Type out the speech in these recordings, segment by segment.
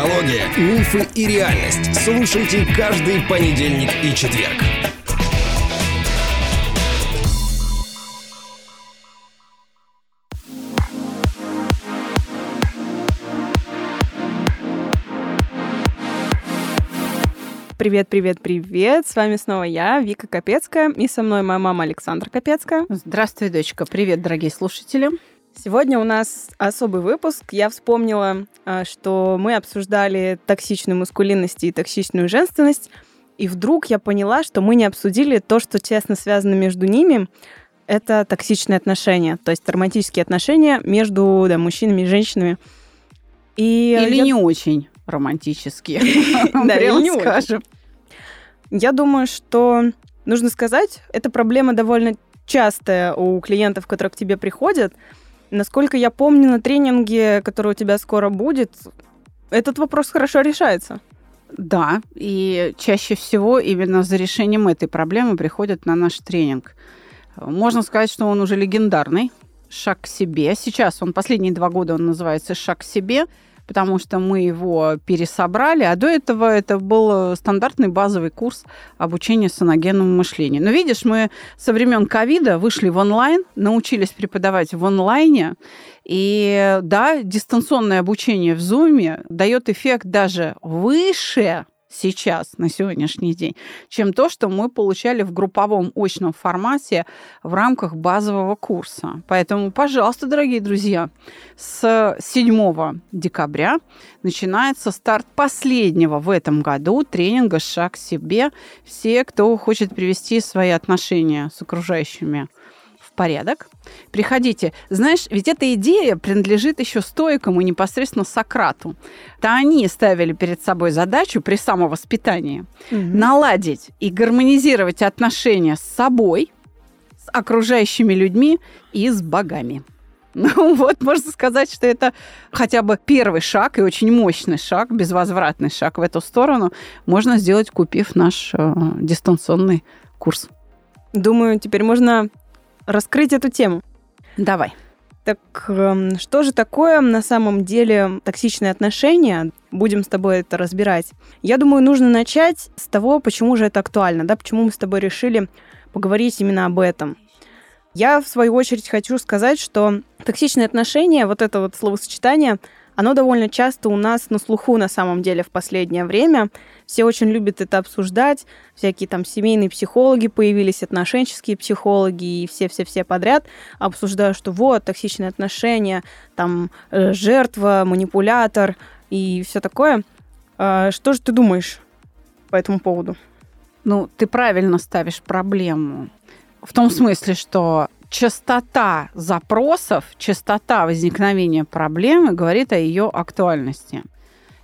психология, мифы и реальность. Слушайте каждый понедельник и четверг. Привет, привет, привет! С вами снова я, Вика Капецкая, и со мной моя мама Александра Капецкая. Здравствуй, дочка. Привет, дорогие слушатели. Сегодня у нас особый выпуск. Я вспомнила, а, что мы обсуждали токсичную маскулинность и токсичную женственность, и вдруг я поняла, что мы не обсудили то, что тесно связано между ними. Это токсичные отношения, то есть романтические отношения между да, мужчинами и женщинами. И Или я... не очень романтические. Не скажем. Я думаю, что нужно сказать, эта проблема довольно частая у клиентов, которые к тебе приходят. Насколько я помню, на тренинге, который у тебя скоро будет, этот вопрос хорошо решается. Да, и чаще всего именно за решением этой проблемы приходят на наш тренинг. Можно сказать, что он уже легендарный. Шаг к себе. Сейчас он последние два года он называется Шаг к себе потому что мы его пересобрали, а до этого это был стандартный базовый курс обучения саногенному мышлению. Но видишь, мы со времен ковида вышли в онлайн, научились преподавать в онлайне, и да, дистанционное обучение в Zoom дает эффект даже выше, сейчас, на сегодняшний день, чем то, что мы получали в групповом очном формате в рамках базового курса. Поэтому, пожалуйста, дорогие друзья, с 7 декабря начинается старт последнего в этом году тренинга «Шаг к себе». Все, кто хочет привести свои отношения с окружающими порядок. Приходите. Знаешь, ведь эта идея принадлежит еще стоикам и непосредственно Сократу. То они ставили перед собой задачу при самовоспитании угу. наладить и гармонизировать отношения с собой, с окружающими людьми и с богами. Ну вот, можно сказать, что это хотя бы первый шаг и очень мощный шаг, безвозвратный шаг в эту сторону можно сделать, купив наш э, дистанционный курс. Думаю, теперь можно раскрыть эту тему. Давай. Так эм, что же такое на самом деле токсичные отношения? Будем с тобой это разбирать. Я думаю, нужно начать с того, почему же это актуально, да, почему мы с тобой решили поговорить именно об этом. Я, в свою очередь, хочу сказать, что токсичные отношения, вот это вот словосочетание, оно довольно часто у нас на слуху на самом деле в последнее время. Все очень любят это обсуждать. Всякие там семейные психологи появились, отношенческие психологи и все-все-все подряд обсуждают, что вот, токсичные отношения, там э, жертва, манипулятор и все такое. А, что же ты думаешь по этому поводу? Ну, ты правильно ставишь проблему. В том смысле, что частота запросов, частота возникновения проблемы говорит о ее актуальности.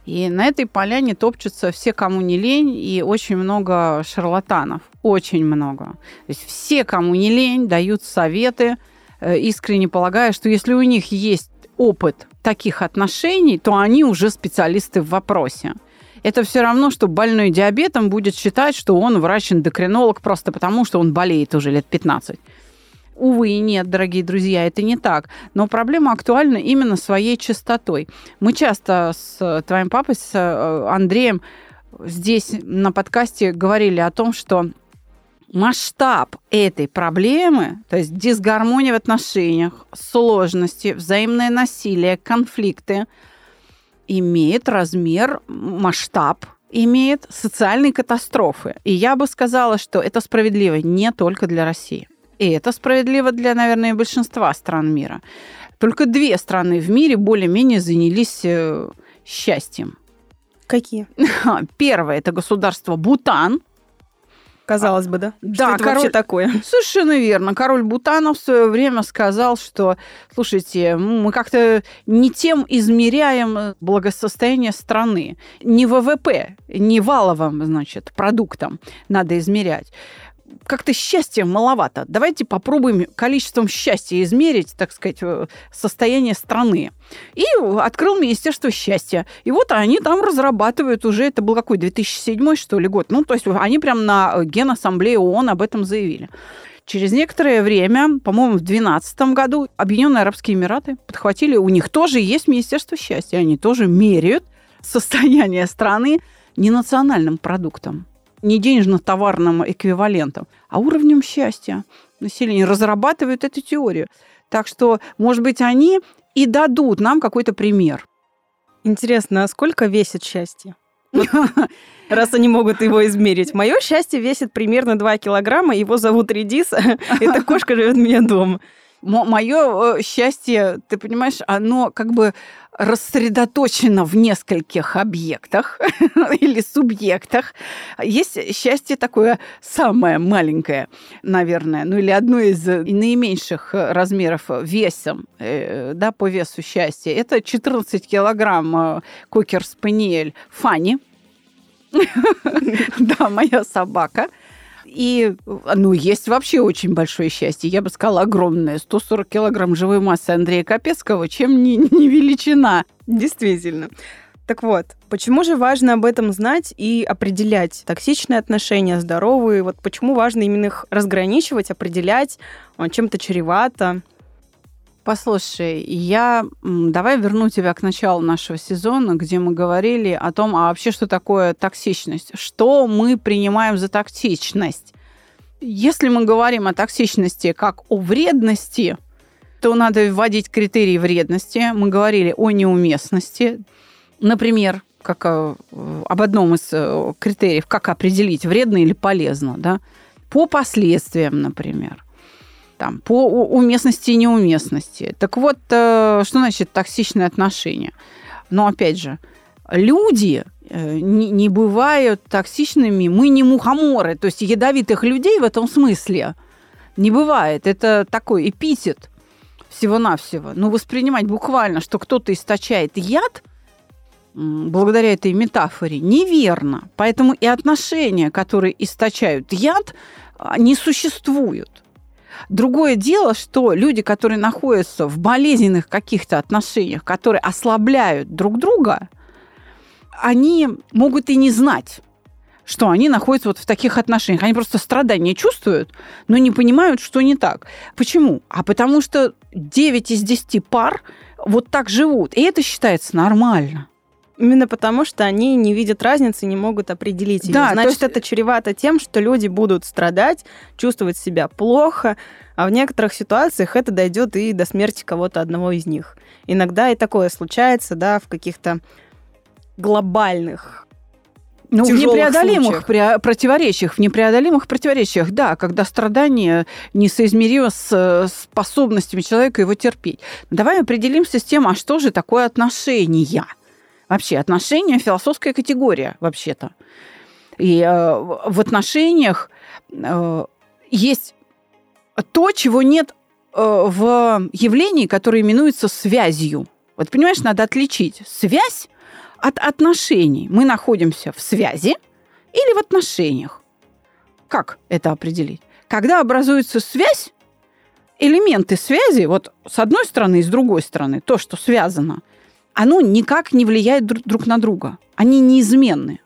И на этой поляне топчутся все, кому не лень, и очень много шарлатанов. Очень много. То есть все, кому не лень, дают советы, э, искренне полагая, что если у них есть опыт таких отношений, то они уже специалисты в вопросе. Это все равно, что больной диабетом будет считать, что он врач-эндокринолог просто потому, что он болеет уже лет 15. Увы и нет, дорогие друзья, это не так. Но проблема актуальна именно своей частотой. Мы часто с твоим папой, с э, Андреем, здесь на подкасте говорили о том, что масштаб этой проблемы, то есть дисгармония в отношениях, сложности, взаимное насилие, конфликты, имеет размер, масштаб имеет социальной катастрофы. И я бы сказала, что это справедливо не только для России. И это справедливо для, наверное, большинства стран мира. Только две страны в мире более-менее занялись э, счастьем. Какие? Первое – это государство Бутан. Казалось бы, да? Да, что это король... вообще такое? Совершенно верно. Король Бутана в свое время сказал, что, слушайте, мы как-то не тем измеряем благосостояние страны. Не ВВП, не валовым, значит, продуктом надо измерять как-то счастья маловато. Давайте попробуем количеством счастья измерить, так сказать, э, состояние страны. И открыл Министерство счастья. И вот они там разрабатывают уже, это был какой, 2007 что ли год. Ну, то есть они прям на Генассамблее ООН об этом заявили. Через некоторое время, по-моему, в 2012 году Объединенные Арабские Эмираты подхватили, у них тоже есть Министерство счастья, они тоже меряют состояние страны не национальным продуктом, не денежно-товарным эквивалентом, а уровнем счастья населения. Разрабатывают эту теорию. Так что, может быть, они и дадут нам какой-то пример. Интересно, а сколько весит счастье? раз они могут его измерить. Мое счастье весит примерно 2 килограмма, его зовут Редиса, эта кошка живет у меня дома мое э, счастье, ты понимаешь, оно как бы рассредоточено в нескольких объектах или субъектах. Есть счастье такое самое маленькое, наверное, ну или одно из наименьших размеров весом, э, да, по весу счастья. Это 14 килограмм э, кокер-спаниель Фанни. Да, моя собака. И, ну, есть вообще очень большое счастье. Я бы сказала, огромное. 140 килограмм живой массы Андрея Капецкого, чем не, не величина. Действительно. Так вот, почему же важно об этом знать и определять токсичные отношения, здоровые? Вот почему важно именно их разграничивать, определять, чем-то чревато? Послушай, я давай верну тебя к началу нашего сезона, где мы говорили о том, а вообще что такое токсичность, что мы принимаем за токсичность. Если мы говорим о токсичности как о вредности, то надо вводить критерии вредности. Мы говорили о неуместности. Например, как э, об одном из э, критериев, как определить, вредно или полезно, да? по последствиям, например там, по уместности и неуместности. Так вот, э, что значит токсичные отношения? Но опять же, люди э, не, бывают токсичными, мы не мухоморы, то есть ядовитых людей в этом смысле не бывает. Это такой эпитет всего-навсего. Но воспринимать буквально, что кто-то источает яд, благодаря этой метафоре, неверно. Поэтому и отношения, которые источают яд, а, не существуют. Другое дело, что люди, которые находятся в болезненных каких-то отношениях, которые ослабляют друг друга, они могут и не знать, что они находятся вот в таких отношениях. Они просто страдания чувствуют, но не понимают, что не так. Почему? А потому что 9 из 10 пар вот так живут. И это считается нормально. Именно потому, что они не видят разницы, не могут определить ее. Да, Значит, есть... это чревато тем, что люди будут страдать, чувствовать себя плохо, а в некоторых ситуациях это дойдет и до смерти кого-то одного из них. Иногда и такое случается, да, в каких-то глобальных ну, в непреодолимых случаях. противоречиях, в непреодолимых противоречиях, да, когда страдание несоизмеримо с способностями человека его терпеть. Давай определимся с тем, а что же такое отношения? Вообще, отношения – философская категория, вообще-то. И э, в отношениях э, есть то, чего нет э, в явлении, которое именуется связью. Вот понимаешь, надо отличить связь от отношений. Мы находимся в связи или в отношениях. Как это определить? Когда образуется связь, элементы связи, вот с одной стороны и с другой стороны, то, что связано – оно никак не влияет друг на друга. Они неизменны.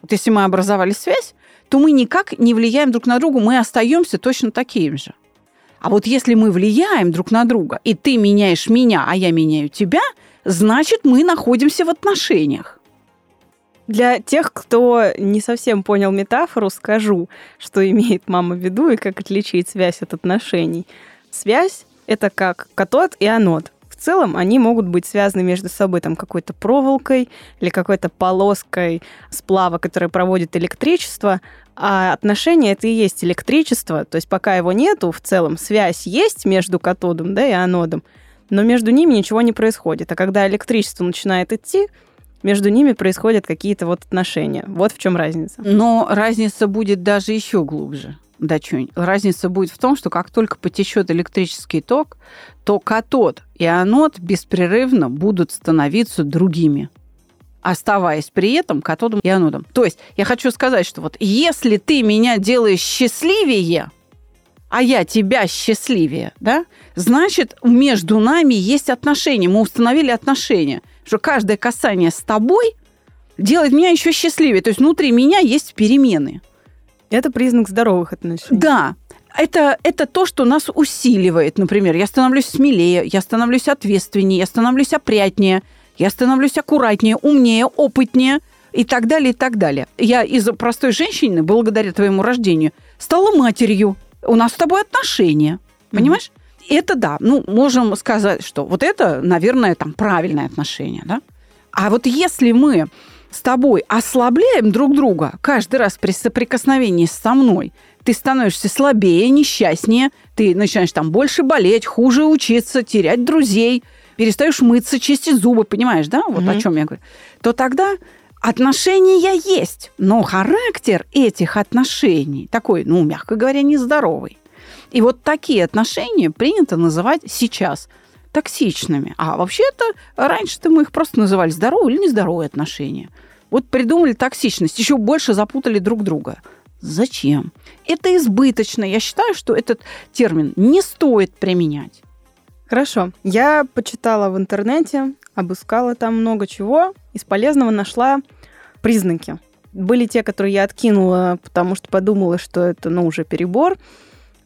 Вот если мы образовали связь, то мы никак не влияем друг на друга, мы остаемся точно такими же. А вот если мы влияем друг на друга, и ты меняешь меня, а я меняю тебя, значит, мы находимся в отношениях. Для тех, кто не совсем понял метафору, скажу, что имеет мама в виду и как отличить связь от отношений. Связь — это как катод и анод целом они могут быть связаны между собой там какой-то проволокой или какой-то полоской сплава, которая проводит электричество, а отношение это и есть электричество, то есть пока его нету, в целом связь есть между катодом да, и анодом, но между ними ничего не происходит. А когда электричество начинает идти, между ними происходят какие-то вот отношения. Вот в чем разница. Но разница будет даже еще глубже. Дачунь. Разница будет в том, что как только потечет электрический ток, то катод и анод беспрерывно будут становиться другими оставаясь при этом катодом и анодом. То есть я хочу сказать, что вот если ты меня делаешь счастливее, а я тебя счастливее, да, значит, между нами есть отношения. Мы установили отношения, что каждое касание с тобой делает меня еще счастливее. То есть внутри меня есть перемены. Это признак здоровых отношений. Да, это, это то, что нас усиливает. Например, я становлюсь смелее, я становлюсь ответственнее, я становлюсь опрятнее, я становлюсь аккуратнее, умнее, опытнее и так далее, и так далее. Я из простой женщины, благодаря твоему рождению, стала матерью. У нас с тобой отношения. Понимаешь? Mm-hmm. Это да. Ну, можем сказать, что вот это, наверное, там правильное отношение, да? А вот если мы с тобой ослабляем друг друга каждый раз при соприкосновении со мной, ты становишься слабее, несчастнее, ты начинаешь там больше болеть, хуже учиться, терять друзей, перестаешь мыться, чистить зубы, понимаешь, да, вот mm-hmm. о чем я говорю, то тогда отношения есть, но характер этих отношений такой, ну, мягко говоря, нездоровый. И вот такие отношения принято называть сейчас токсичными. А вообще-то раньше-то мы их просто называли здоровые или нездоровые отношения. Вот придумали токсичность, еще больше запутали друг друга. Зачем? Это избыточно. Я считаю, что этот термин не стоит применять. Хорошо. Я почитала в интернете, обыскала там много чего. Из полезного нашла признаки. Были те, которые я откинула, потому что подумала, что это, ну, уже перебор.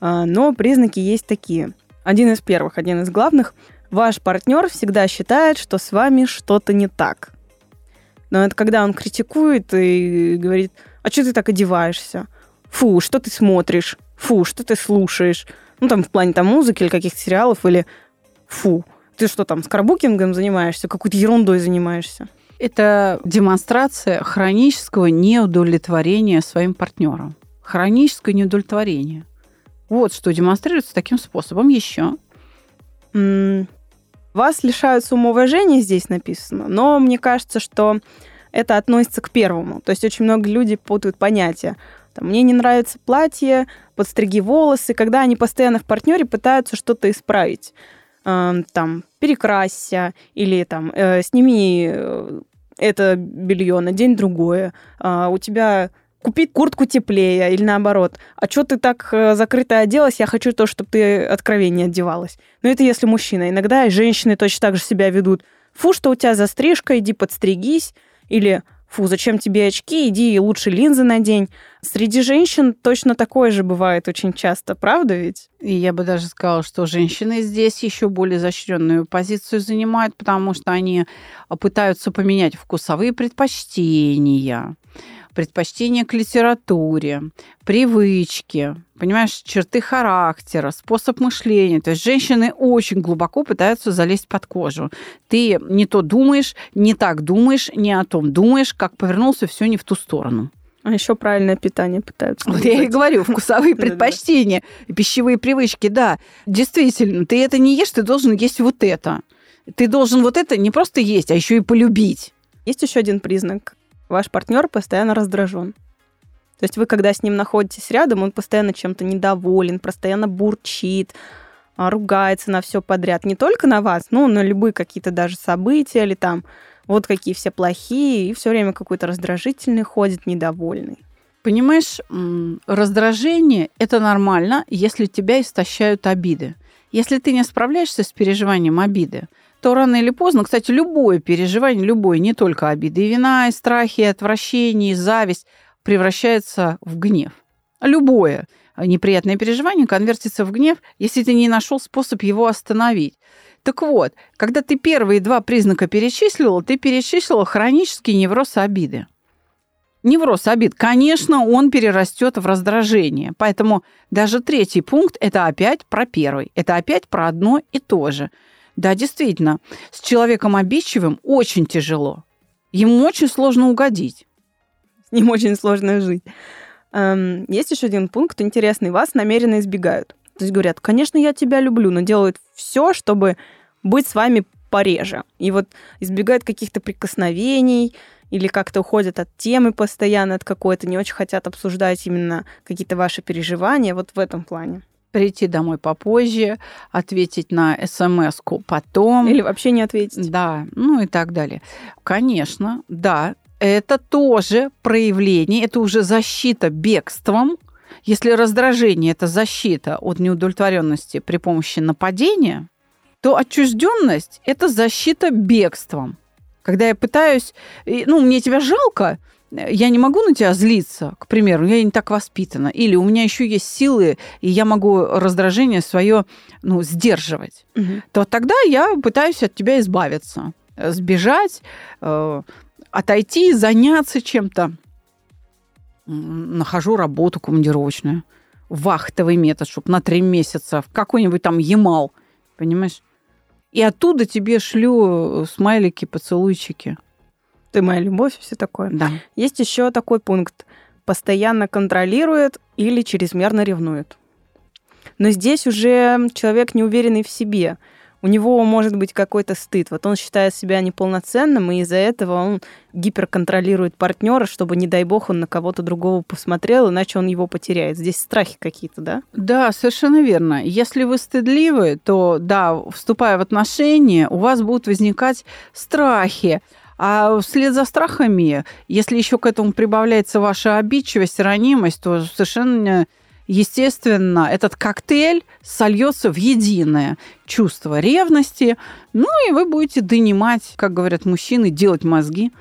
А, но признаки есть такие. Один из первых, один из главных. Ваш партнер всегда считает, что с вами что-то не так. Но это когда он критикует и говорит, а что ты так одеваешься? Фу, что ты смотришь? Фу, что ты слушаешь? Ну, там, в плане там музыки или каких-то сериалов, или фу, ты что там, скарбукингом занимаешься, какой-то ерундой занимаешься? Это демонстрация хронического неудовлетворения своим партнером. Хроническое неудовлетворение. Вот что демонстрируется таким способом еще. Вас лишают самоуважения, здесь написано, но мне кажется, что это относится к первому. То есть очень много людей путают понятия. Там, мне не нравится платье, подстриги волосы, когда они постоянно в партнере пытаются что-то исправить. Э, там, перекрасься или там, э, сними э, это белье, надень другое. Э, у тебя купить куртку теплее или наоборот. А что ты так э, закрыто оделась? Я хочу то, чтобы ты откровеннее одевалась. Но это если мужчина. Иногда женщины точно так же себя ведут. Фу, что у тебя за стрижка, иди подстригись. Или фу, зачем тебе очки, иди и лучше линзы надень. Среди женщин точно такое же бывает очень часто, правда ведь? И я бы даже сказала, что женщины здесь еще более изощренную позицию занимают, потому что они пытаются поменять вкусовые предпочтения предпочтение к литературе, привычки, понимаешь, черты характера, способ мышления. То есть женщины очень глубоко пытаются залезть под кожу. Ты не то думаешь, не так думаешь, не о том думаешь, как повернулся, все не в ту сторону. А еще правильное питание пытаются. Вот я и говорю, вкусовые предпочтения, пищевые привычки, да. Действительно, ты это не ешь, ты должен есть вот это. Ты должен вот это не просто есть, а еще и полюбить. Есть еще один признак ваш партнер постоянно раздражен. То есть вы, когда с ним находитесь рядом, он постоянно чем-то недоволен, постоянно бурчит, а, ругается на все подряд. Не только на вас, но на любые какие-то даже события или там вот какие все плохие, и все время какой-то раздражительный ходит, недовольный. Понимаешь, раздражение – это нормально, если тебя истощают обиды. Если ты не справляешься с переживанием обиды, то рано или поздно, кстати, любое переживание, любое, не только обиды, и вина, и страхи, и отвращение, и зависть превращается в гнев. Любое неприятное переживание конвертится в гнев, если ты не нашел способ его остановить. Так вот, когда ты первые два признака перечислила, ты перечислила хронический невроз обиды. Невроз обид, конечно, он перерастет в раздражение. Поэтому даже третий пункт – это опять про первый. Это опять про одно и то же – да, действительно, с человеком обидчивым очень тяжело. Ему очень сложно угодить. С ним очень сложно жить. Эм, есть еще один пункт интересный. Вас намеренно избегают. То есть говорят, конечно, я тебя люблю, но делают все, чтобы быть с вами пореже. И вот избегают каких-то прикосновений или как-то уходят от темы постоянно, от какой-то, не очень хотят обсуждать именно какие-то ваши переживания вот в этом плане прийти домой попозже, ответить на смс потом. Или вообще не ответить. Да, ну и так далее. Конечно, да, это тоже проявление, это уже защита бегством. Если раздражение – это защита от неудовлетворенности при помощи нападения, то отчужденность – это защита бегством. Когда я пытаюсь, ну, мне тебя жалко, я не могу на тебя злиться, к примеру, я не так воспитана, или у меня еще есть силы, и я могу раздражение свое ну, сдерживать, угу. то тогда я пытаюсь от тебя избавиться. э, сбежать, э, отойти, заняться чем-то. Нахожу работу командировочную. Вахтовый метод, чтобы на три месяца в какой-нибудь там Ямал, понимаешь? И оттуда тебе шлю э, смайлики, поцелуйчики. Ты моя любовь, все такое. Да. Есть еще такой пункт. Постоянно контролирует или чрезмерно ревнует. Но здесь уже человек неуверенный в себе – у него может быть какой-то стыд. Вот он считает себя неполноценным, и из-за этого он гиперконтролирует партнера, чтобы, не дай бог, он на кого-то другого посмотрел, иначе он его потеряет. Здесь страхи какие-то, да? Да, совершенно верно. Если вы стыдливы, то, да, вступая в отношения, у вас будут возникать страхи. А вслед за страхами, если еще к этому прибавляется ваша обидчивость, ранимость, то совершенно естественно, этот коктейль сольется в единое чувство ревности, ну и вы будете донимать, как говорят мужчины, делать мозги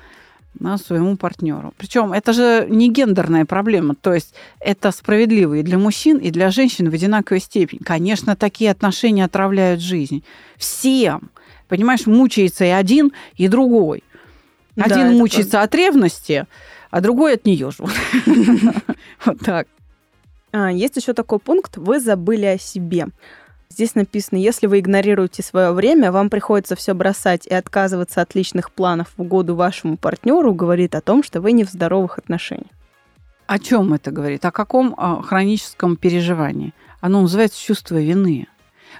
на своему партнеру. Причем это же не гендерная проблема, то есть это справедливо и для мужчин, и для женщин в одинаковой степени. Конечно, такие отношения отравляют жизнь. Всем. Понимаешь, мучается и один, и другой. Один да, мучается правда. от ревности, а другой от нее же. Вот так. А, есть еще такой пункт «Вы забыли о себе». Здесь написано, если вы игнорируете свое время, вам приходится все бросать и отказываться от личных планов в угоду вашему партнеру, говорит о том, что вы не в здоровых отношениях. О чем это говорит? О каком о хроническом переживании? Оно называется чувство вины.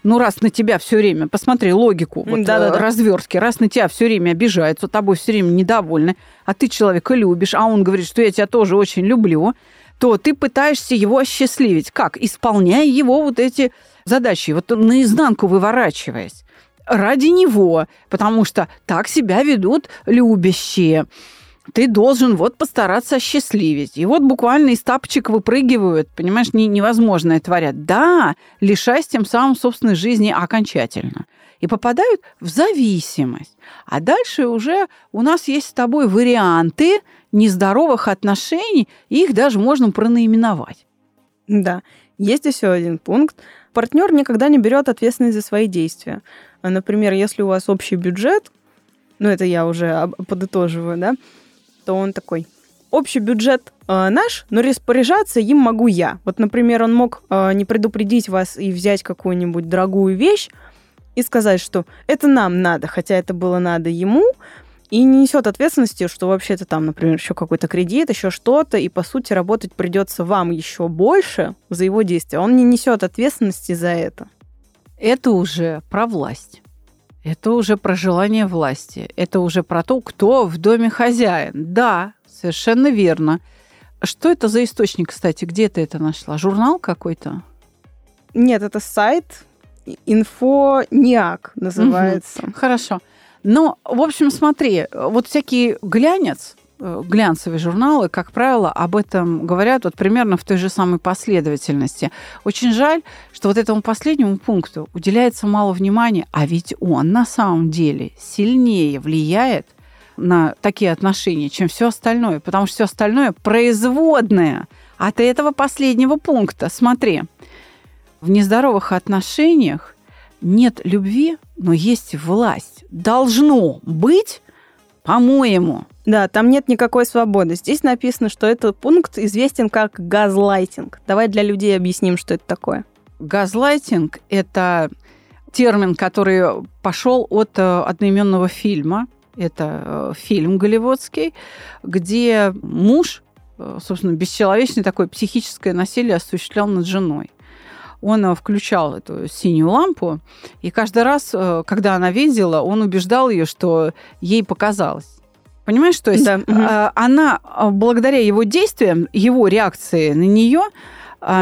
Ну, раз на тебя все время, посмотри логику вот, да -да -да. развертки, раз на тебя все время обижаются, тобой все время недовольны, а ты человека любишь, а он говорит, что я тебя тоже очень люблю, то ты пытаешься его осчастливить. Как? Исполняя его вот эти задачи, вот наизнанку выворачиваясь. Ради него, потому что так себя ведут любящие ты должен вот постараться осчастливить. И вот буквально из тапочек выпрыгивают, понимаешь, не, невозможное творят. Да, лишаясь тем самым собственной жизни окончательно. И попадают в зависимость. А дальше уже у нас есть с тобой варианты нездоровых отношений, их даже можно пронаименовать. Да. Есть еще один пункт. Партнер никогда не берет ответственность за свои действия. Например, если у вас общий бюджет, ну это я уже подытоживаю, да, то он такой, общий бюджет э, наш, но распоряжаться им могу я. Вот, например, он мог э, не предупредить вас и взять какую-нибудь дорогую вещь и сказать, что это нам надо, хотя это было надо ему, и не несет ответственности, что вообще-то там, например, еще какой-то кредит, еще что-то, и по сути работать придется вам еще больше за его действия. Он не несет ответственности за это. Это уже про власть. Это уже про желание власти. Это уже про то, кто в доме хозяин. Да, совершенно верно. Что это за источник, кстати? Где ты это нашла? Журнал какой-то? Нет, это сайт Инфониак называется. Угу. Хорошо. Ну, в общем, смотри, вот всякий глянец, глянцевые журналы, как правило, об этом говорят вот примерно в той же самой последовательности. Очень жаль, что вот этому последнему пункту уделяется мало внимания, а ведь он на самом деле сильнее влияет на такие отношения, чем все остальное, потому что все остальное производное от этого последнего пункта. Смотри, в нездоровых отношениях нет любви, но есть власть. Должно быть, по-моему. Да, там нет никакой свободы. Здесь написано, что этот пункт известен как газлайтинг. Давай для людей объясним, что это такое. Газлайтинг – это термин, который пошел от э, одноименного фильма. Это э, фильм голливудский, где муж, э, собственно, бесчеловечное такое психическое насилие осуществлял над женой он э, включал эту синюю лампу, и каждый раз, э, когда она видела, он убеждал ее, что ей показалось. Понимаешь, то есть да. Э, она благодаря его действиям, его реакции на нее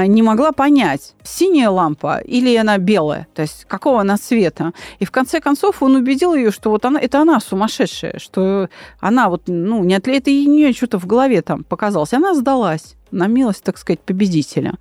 не могла понять, синяя лампа или она белая, то есть какого она цвета. И в конце концов он убедил ее, что вот она, это она сумасшедшая, что она вот, ну, не отлет, и нее что-то в голове там показалось. Она сдалась на милость, так сказать, победителя.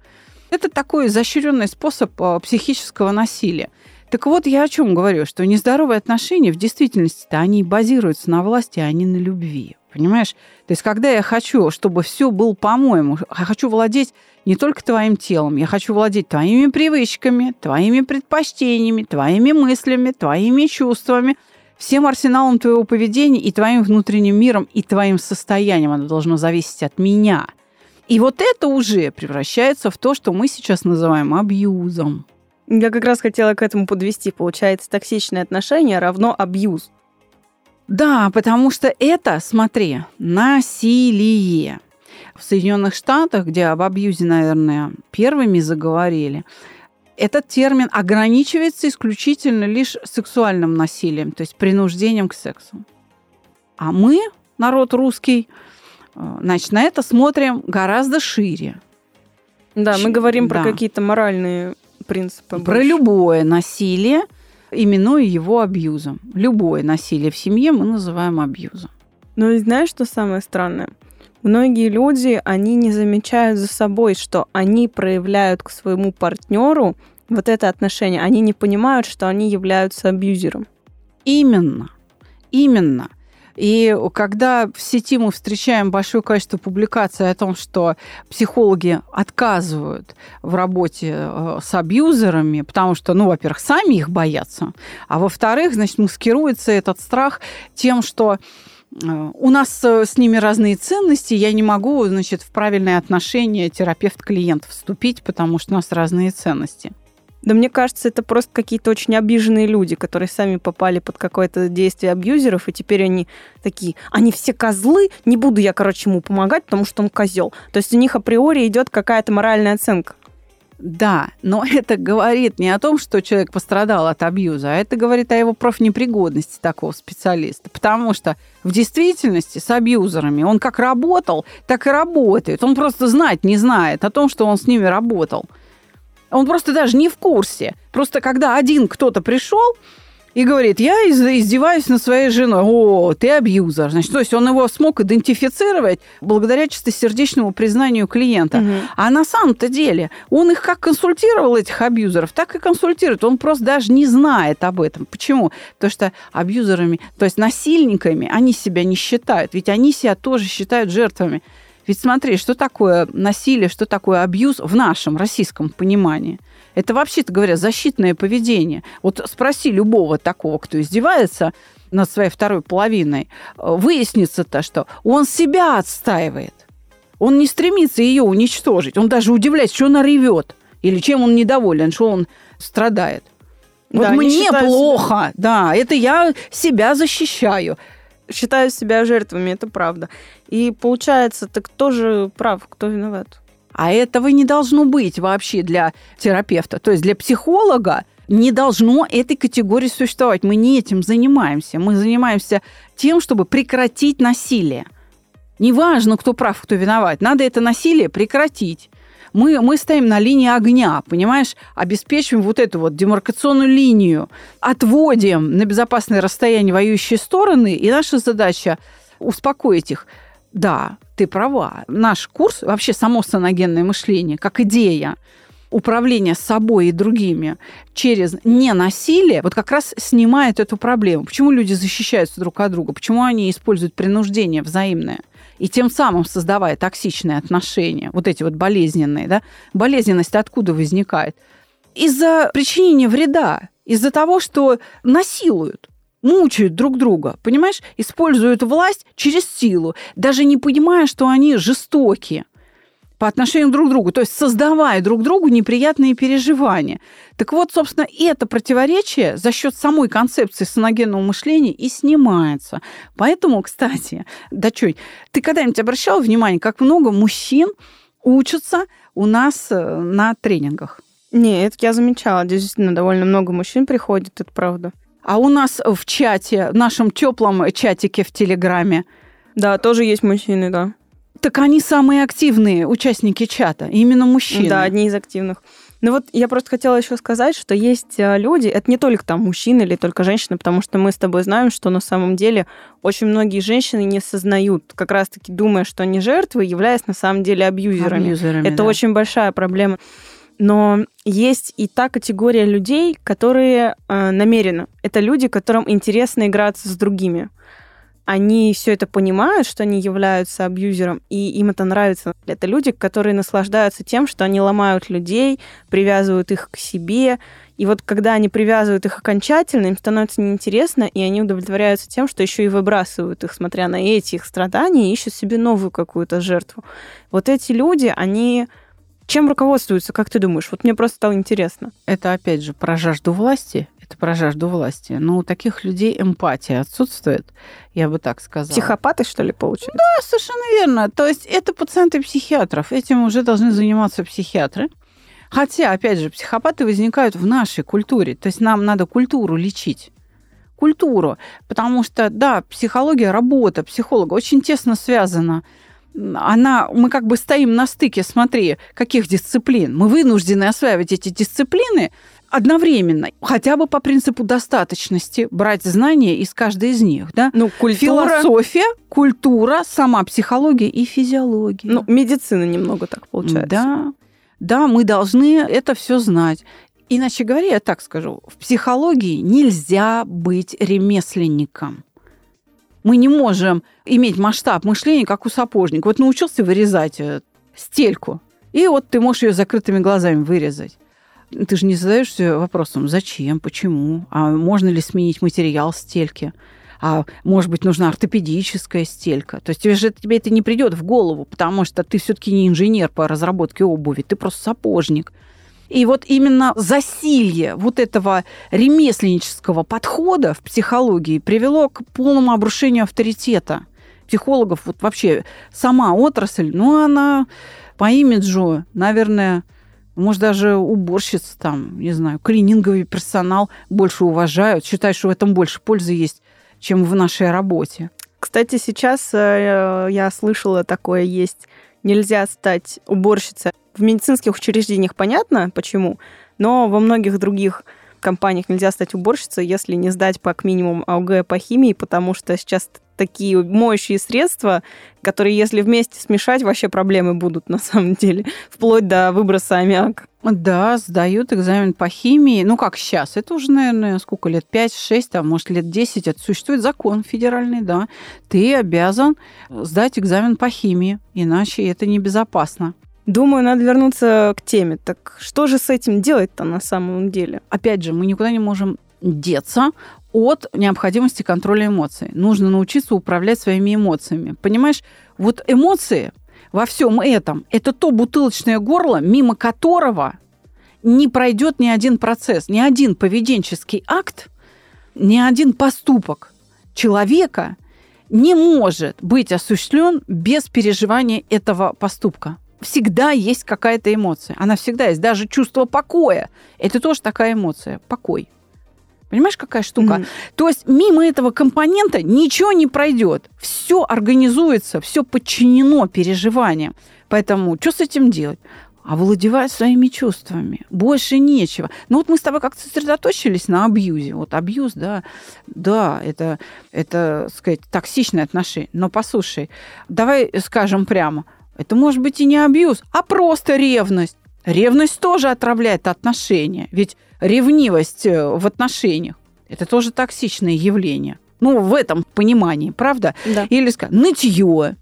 Это такой изощренный способ а, психического насилия. Так вот, я о чем говорю, что нездоровые отношения в действительности-то они базируются на власти, а не на любви. Понимаешь? То есть, когда я хочу, чтобы все было по-моему, я хочу владеть не только твоим телом, я хочу владеть твоими привычками, твоими предпочтениями, твоими мыслями, твоими чувствами, Всем арсеналом твоего поведения и твоим внутренним миром, и твоим состоянием оно должно зависеть от меня. И вот это уже превращается в то, что мы сейчас называем абьюзом. Я как раз хотела к этому подвести. Получается, токсичные отношения равно абьюз. Да, потому что это, смотри, насилие. В Соединенных Штатах, где об абьюзе, наверное, первыми заговорили, этот термин ограничивается исключительно лишь сексуальным насилием, то есть принуждением к сексу. А мы, народ русский, значит, на это смотрим гораздо шире. Да, мы говорим да. про какие-то моральные принципы. Про больше. любое насилие, именуя его абьюзом. Любое насилие в семье мы называем абьюзом. Но ну знаешь, что самое странное? Многие люди, они не замечают за собой, что они проявляют к своему партнеру вот это отношение. Они не понимают, что они являются абьюзером. Именно. Именно. И когда в сети мы встречаем большое количество публикаций о том, что психологи отказывают в работе э, с абьюзерами, потому что, ну, во-первых, сами их боятся, а во-вторых, значит, маскируется этот страх тем, что э, у нас э, с ними разные ценности, я не могу, значит, в правильное отношение терапевт-клиент вступить, потому что у нас разные ценности. Да мне кажется, это просто какие-то очень обиженные люди, которые сами попали под какое-то действие абьюзеров, и теперь они такие, они все козлы, не буду я, короче, ему помогать, потому что он козел. То есть у них априори идет какая-то моральная оценка. Да, но это говорит не о том, что человек пострадал от абьюза, а это говорит о его профнепригодности такого специалиста. Потому что в действительности с абьюзерами он как работал, так и работает. Он просто знать не знает о том, что он с ними работал. Он просто даже не в курсе. Просто когда один кто-то пришел, и говорит, я издеваюсь над своей женой. О, ты абьюзер. Значит, то есть он его смог идентифицировать благодаря чистосердечному признанию клиента. Угу. А на самом-то деле он их как консультировал, этих абьюзеров, так и консультирует. Он просто даже не знает об этом. Почему? Потому что абьюзерами, то есть насильниками, они себя не считают. Ведь они себя тоже считают жертвами. Ведь смотри, что такое насилие, что такое абьюз в нашем российском понимании. Это вообще-то говоря защитное поведение. Вот спроси любого такого, кто издевается над своей второй половиной, выяснится-то, что он себя отстаивает. Он не стремится ее уничтожить. Он даже удивляется, что она ревет. Или чем он недоволен, что он страдает. Вот да, мне плохо, себя. да, это я себя защищаю считают себя жертвами, это правда. И получается, так кто же прав, кто виноват? А этого не должно быть вообще для терапевта. То есть для психолога не должно этой категории существовать. Мы не этим занимаемся. Мы занимаемся тем, чтобы прекратить насилие. Неважно, кто прав, кто виноват. Надо это насилие прекратить мы, мы стоим на линии огня, понимаешь, обеспечиваем вот эту вот демаркационную линию, отводим на безопасное расстояние воюющие стороны, и наша задача успокоить их. Да, ты права. Наш курс, вообще само саногенное мышление, как идея, управления собой и другими через ненасилие, вот как раз снимает эту проблему. Почему люди защищаются друг от друга? Почему они используют принуждение взаимное? И тем самым создавая токсичные отношения, вот эти вот болезненные, да, болезненность откуда возникает? Из-за причинения вреда, из-за того, что насилуют мучают друг друга, понимаешь, используют власть через силу, даже не понимая, что они жестокие по отношению друг к другу, то есть создавая друг другу неприятные переживания. Так вот, собственно, это противоречие за счет самой концепции саногенного мышления и снимается. Поэтому, кстати, Дачунь, ты когда-нибудь обращал внимание, как много мужчин учатся у нас э, на тренингах? Нет, я замечала, действительно, довольно много мужчин приходит, это правда. А у нас в чате, в нашем теплом чатике в Телеграме, да, тоже есть мужчины, да. Так они самые активные участники чата, именно мужчины. Да, одни из активных. Ну вот я просто хотела еще сказать, что есть э, люди, это не только там мужчины или только женщины, потому что мы с тобой знаем, что на самом деле очень многие женщины не сознают, как раз-таки думая, что они жертвы, являясь на самом деле абьюзерами. абьюзерами это да. очень большая проблема. Но есть и та категория людей, которые э, намеренно. Это люди, которым интересно играться с другими. Они все это понимают, что они являются абьюзером, и им это нравится. Это люди, которые наслаждаются тем, что они ломают людей, привязывают их к себе. И вот когда они привязывают их окончательно, им становится неинтересно, и они удовлетворяются тем, что еще и выбрасывают их, смотря на эти их страдания, и ищут себе новую какую-то жертву. Вот эти люди, они чем руководствуются, как ты думаешь? Вот мне просто стало интересно. Это опять же про жажду власти. Это про жажду власти. Но у таких людей эмпатия отсутствует, я бы так сказала. Психопаты, что ли, получается? Да, совершенно верно. То есть это пациенты психиатров. Этим уже должны заниматься психиатры. Хотя, опять же, психопаты возникают в нашей культуре. То есть нам надо культуру лечить культуру, потому что, да, психология, работа психолога очень тесно связана она, мы как бы стоим на стыке, смотри, каких дисциплин. Мы вынуждены осваивать эти дисциплины одновременно, хотя бы по принципу достаточности, брать знания из каждой из них. Да? Ну, культура... Философия, культура, сама психология и физиология. Ну, медицина немного так получается. Да, да, мы должны это все знать. Иначе говоря, я так скажу, в психологии нельзя быть ремесленником. Мы не можем иметь масштаб мышления, как у сапожника. Вот научился вырезать э, стельку, и вот ты можешь ее закрытыми глазами вырезать. Ты же не задаешься вопросом, зачем, почему, а можно ли сменить материал стельки, а может быть нужна ортопедическая стелька. То есть тебе же тебе это не придет в голову, потому что ты все-таки не инженер по разработке обуви, ты просто сапожник. И вот именно засилье вот этого ремесленнического подхода в психологии привело к полному обрушению авторитета психологов. Вот вообще сама отрасль, ну, она по имиджу, наверное, может, даже уборщиц там, не знаю, клининговый персонал больше уважают, считают, что в этом больше пользы есть, чем в нашей работе. Кстати, сейчас э, я слышала такое есть. Нельзя стать уборщицей в медицинских учреждениях понятно, почему, но во многих других компаниях нельзя стать уборщицей, если не сдать как минимум АУГ по химии, потому что сейчас такие моющие средства, которые, если вместе смешать, вообще проблемы будут на самом деле, вплоть до выброса аммиака. Да, сдают экзамен по химии. Ну, как сейчас? Это уже, наверное, сколько лет? 5-6, а может, лет 10. Это существует закон федеральный, да. Ты обязан сдать экзамен по химии, иначе это небезопасно. Думаю, надо вернуться к теме. Так что же с этим делать-то на самом деле? Опять же, мы никуда не можем деться от необходимости контроля эмоций. Нужно научиться управлять своими эмоциями. Понимаешь, вот эмоции во всем этом – это то бутылочное горло, мимо которого не пройдет ни один процесс, ни один поведенческий акт, ни один поступок человека не может быть осуществлен без переживания этого поступка всегда есть какая-то эмоция. Она всегда есть. Даже чувство покоя. Это тоже такая эмоция. Покой. Понимаешь, какая штука? Mm-hmm. То есть мимо этого компонента ничего не пройдет. Все организуется, все подчинено переживаниям. Поэтому что с этим делать? овладевать своими чувствами. Больше нечего. Ну вот мы с тобой как-то сосредоточились на абьюзе. Вот абьюз, да, да, это, это, сказать, токсичное отношение. Но послушай, давай скажем прямо, это может быть и не абьюз, а просто ревность. Ревность тоже отравляет отношения. Ведь ревнивость э, в отношениях – это тоже токсичное явление. Ну, в этом понимании, правда? Да. Или сказать, нытье,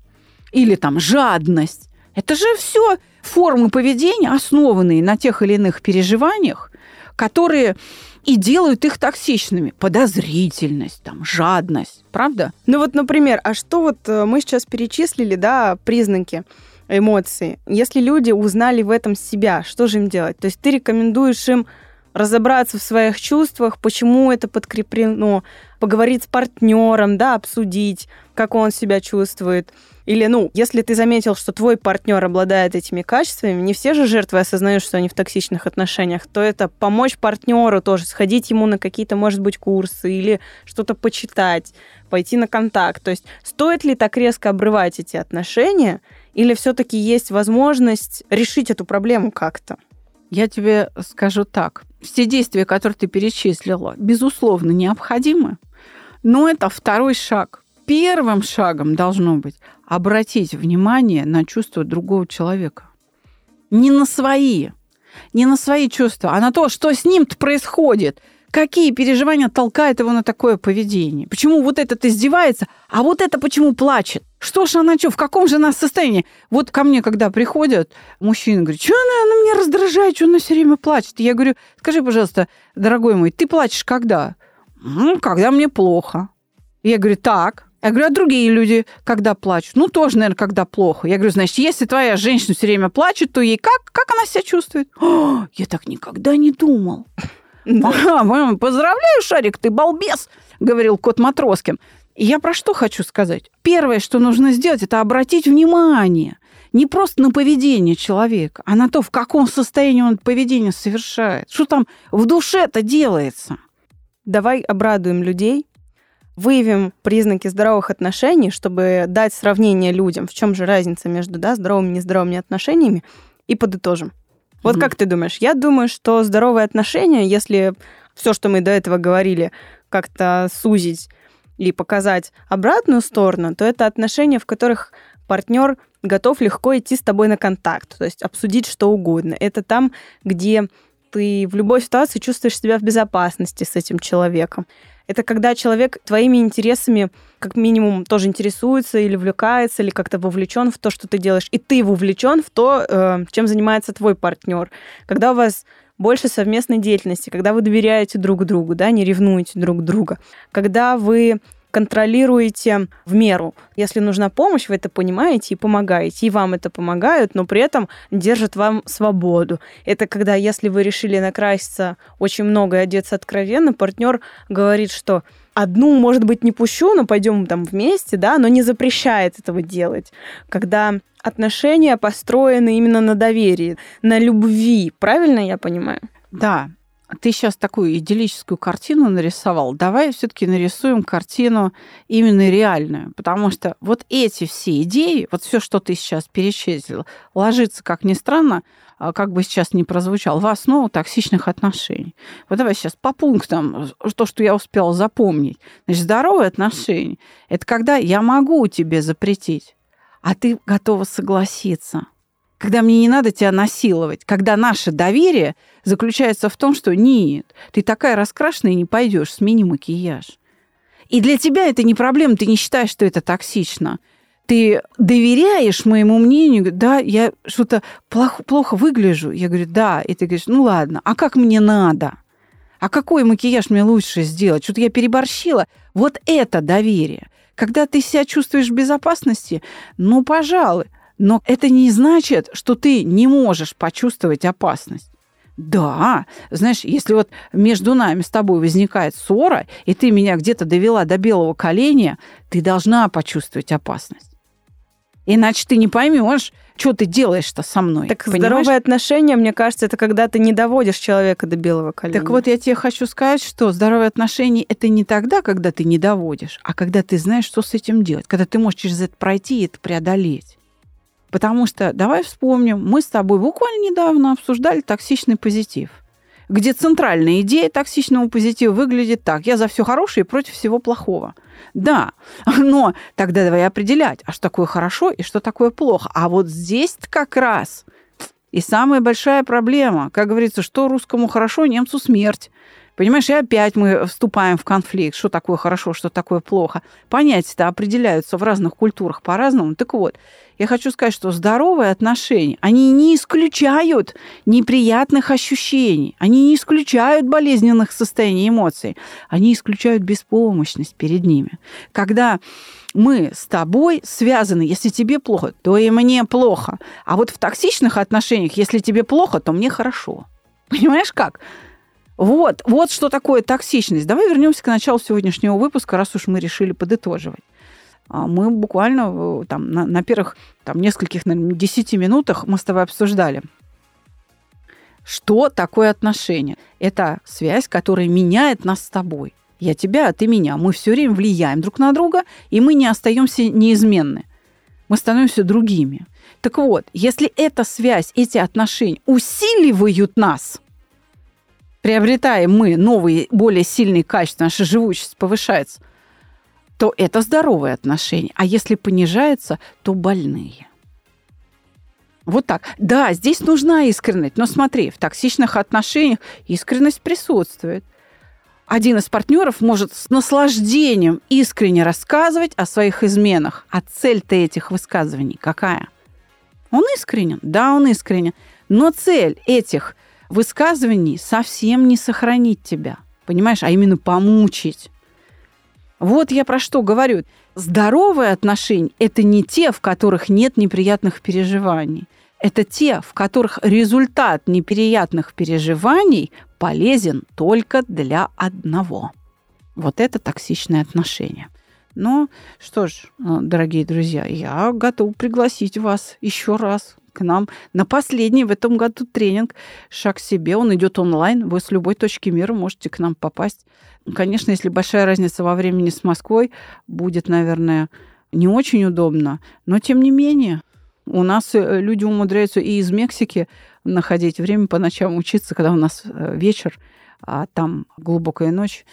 или там жадность. Это же все формы поведения, основанные на тех или иных переживаниях, которые и делают их токсичными. Подозрительность, там, жадность, правда? Ну вот, например, а что вот э, мы сейчас перечислили, да, признаки эмоций. Если люди узнали в этом себя, что же им делать? То есть ты рекомендуешь им разобраться в своих чувствах, почему это подкреплено, поговорить с партнером, да, обсудить, как он себя чувствует. Или, ну, если ты заметил, что твой партнер обладает этими качествами, не все же жертвы осознают, что они в токсичных отношениях, то это помочь партнеру тоже, сходить ему на какие-то, может быть, курсы или что-то почитать, пойти на контакт. То есть стоит ли так резко обрывать эти отношения, или все-таки есть возможность решить эту проблему как-то? Я тебе скажу так. Все действия, которые ты перечислила, безусловно, необходимы, но это второй шаг. Первым шагом должно быть обратить внимание на чувства другого человека. Не на свои, не на свои чувства, а на то, что с ним происходит, Какие переживания толкают его на такое поведение? Почему вот этот издевается, а вот это почему плачет? Что ж она, что, в каком же она состоянии? Вот ко мне, когда приходят, мужчина говорит, что она, она меня раздражает, что она все время плачет? Я говорю, скажи, пожалуйста, дорогой мой, ты плачешь когда? Ну, когда мне плохо. Я говорю, так, я говорю, а другие люди, когда плачут? Ну, тоже, наверное, когда плохо. Я говорю, значит, если твоя женщина все время плачет, то ей как? Как она себя чувствует? О, я так никогда не думал. Ага, поздравляю, Шарик, ты балбес, говорил кот Матроскин. Я про что хочу сказать? Первое, что нужно сделать, это обратить внимание не просто на поведение человека, а на то, в каком состоянии он это поведение совершает. Что там в душе-то делается? Давай обрадуем людей, выявим признаки здоровых отношений, чтобы дать сравнение людям, в чем же разница между да, здоровыми и нездоровыми отношениями, и подытожим. Вот mm-hmm. как ты думаешь? Я думаю, что здоровые отношения, если все, что мы до этого говорили, как-то сузить и показать обратную сторону, то это отношения, в которых партнер готов легко идти с тобой на контакт, то есть обсудить что угодно. Это там, где ты в любой ситуации чувствуешь себя в безопасности с этим человеком. Это когда человек твоими интересами как минимум тоже интересуется или увлекается, или как-то вовлечен в то, что ты делаешь, и ты вовлечен в то, э, чем занимается твой партнер. Когда у вас больше совместной деятельности, когда вы доверяете друг другу, да, не ревнуете друг друга, когда вы контролируете в меру. Если нужна помощь, вы это понимаете и помогаете. И вам это помогают, но при этом держат вам свободу. Это когда, если вы решили накраситься очень много и одеться откровенно, партнер говорит, что одну, может быть, не пущу, но пойдем там вместе, да, но не запрещает этого делать. Когда отношения построены именно на доверии, на любви, правильно я понимаю? Да, ты сейчас такую идиллическую картину нарисовал. Давай все-таки нарисуем картину именно реальную, потому что вот эти все идеи, вот все, что ты сейчас перечислил, ложится, как ни странно, а, как бы сейчас не прозвучал, в основу токсичных отношений. Вот давай сейчас по пунктам, то, что я успела запомнить. Значит, здоровые отношения – это когда я могу тебе запретить, а ты готова согласиться когда мне не надо тебя насиловать, когда наше доверие заключается в том, что нет, ты такая раскрашенная, не пойдешь, смени макияж. И для тебя это не проблема, ты не считаешь, что это токсично. Ты доверяешь моему мнению, да, я что-то плохо, плохо выгляжу. Я говорю, да. И ты говоришь, ну ладно, а как мне надо? А какой макияж мне лучше сделать? Что-то я переборщила. Вот это доверие. Когда ты себя чувствуешь в безопасности, ну, пожалуй, но это не значит, что ты не можешь почувствовать опасность. Да, знаешь, если вот между нами с тобой возникает ссора, и ты меня где-то довела до белого коленя, ты должна почувствовать опасность. Иначе ты не поймешь, что ты делаешь-то со мной. Так понимаешь? здоровые отношения, мне кажется, это когда ты не доводишь человека до белого коленя. Так вот я тебе хочу сказать, что здоровые отношения это не тогда, когда ты не доводишь, а когда ты знаешь, что с этим делать, когда ты можешь через это пройти и это преодолеть. Потому что, давай вспомним, мы с тобой буквально недавно обсуждали токсичный позитив, где центральная идея токсичного позитива выглядит так. Я за все хорошее и против всего плохого. Да, но тогда давай определять, а что такое хорошо и что такое плохо. А вот здесь как раз и самая большая проблема. Как говорится, что русскому хорошо, немцу смерть. Понимаешь, и опять мы вступаем в конфликт, что такое хорошо, что такое плохо. Понятия-то определяются в разных культурах по-разному. Так вот, я хочу сказать, что здоровые отношения, они не исключают неприятных ощущений, они не исключают болезненных состояний эмоций, они исключают беспомощность перед ними. Когда мы с тобой связаны, если тебе плохо, то и мне плохо. А вот в токсичных отношениях, если тебе плохо, то мне хорошо. Понимаешь как? Вот, вот что такое токсичность. Давай вернемся к началу сегодняшнего выпуска, раз уж мы решили подытоживать. А мы буквально там, на, на первых там, нескольких, наверное, десяти минутах мы с тобой обсуждали, что такое отношение. Это связь, которая меняет нас с тобой. Я тебя, а ты меня. Мы все время влияем друг на друга, и мы не остаемся неизменны. Мы становимся другими. Так вот, если эта связь, эти отношения усиливают нас – приобретаем мы новые, более сильные качества, наша живучесть повышается, то это здоровые отношения. А если понижается, то больные. Вот так. Да, здесь нужна искренность. Но смотри, в токсичных отношениях искренность присутствует. один из партнеров может с наслаждением искренне рассказывать о своих изменах. А цель-то этих высказываний какая? Он искренен, да, он искренен. Но цель этих высказываний совсем не сохранить тебя, понимаешь, а именно помучить. Вот я про что говорю. Здоровые отношения – это не те, в которых нет неприятных переживаний. Это те, в которых результат неприятных переживаний полезен только для одного. Вот это токсичное отношение. Ну, что ж, э, дорогие друзья, я готов пригласить вас еще раз к нам на последний в этом году тренинг «Шаг себе». Он идет онлайн. Вы с любой точки мира можете к нам попасть. Конечно, если большая разница во времени с Москвой, будет, наверное, не очень удобно. Но, тем не менее, у нас э, люди умудряются и из Мексики находить время по ночам учиться, когда у нас э, вечер, а там глубокая ночь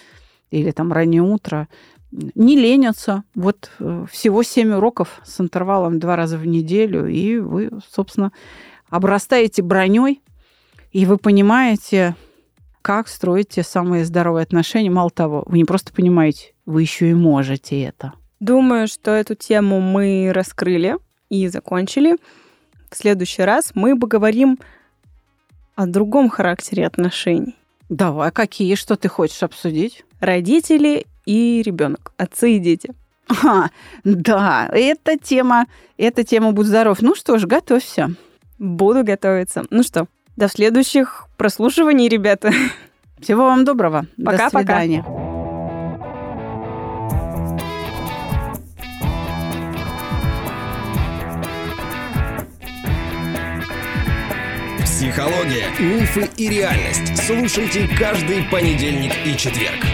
или там раннее утро. Не ленятся. Вот э, всего семь уроков с интервалом два раза в неделю, и вы, собственно, обрастаете броней, и вы понимаете, как строить те самые здоровые отношения. Мало того, вы не просто понимаете, вы еще и можете это. Думаю, что эту тему мы раскрыли и закончили. В следующий раз мы поговорим о другом характере отношений. Давай, какие, что ты хочешь обсудить? Родители и ребенок, отцы и дети. А, да, эта тема, эта тема «Будь здоров». Ну что ж, готовься. Буду готовиться. Ну что, до следующих прослушиваний, ребята. Всего вам доброго. Пока-пока. До свидания. Психология, мифы и реальность. Слушайте каждый понедельник и четверг.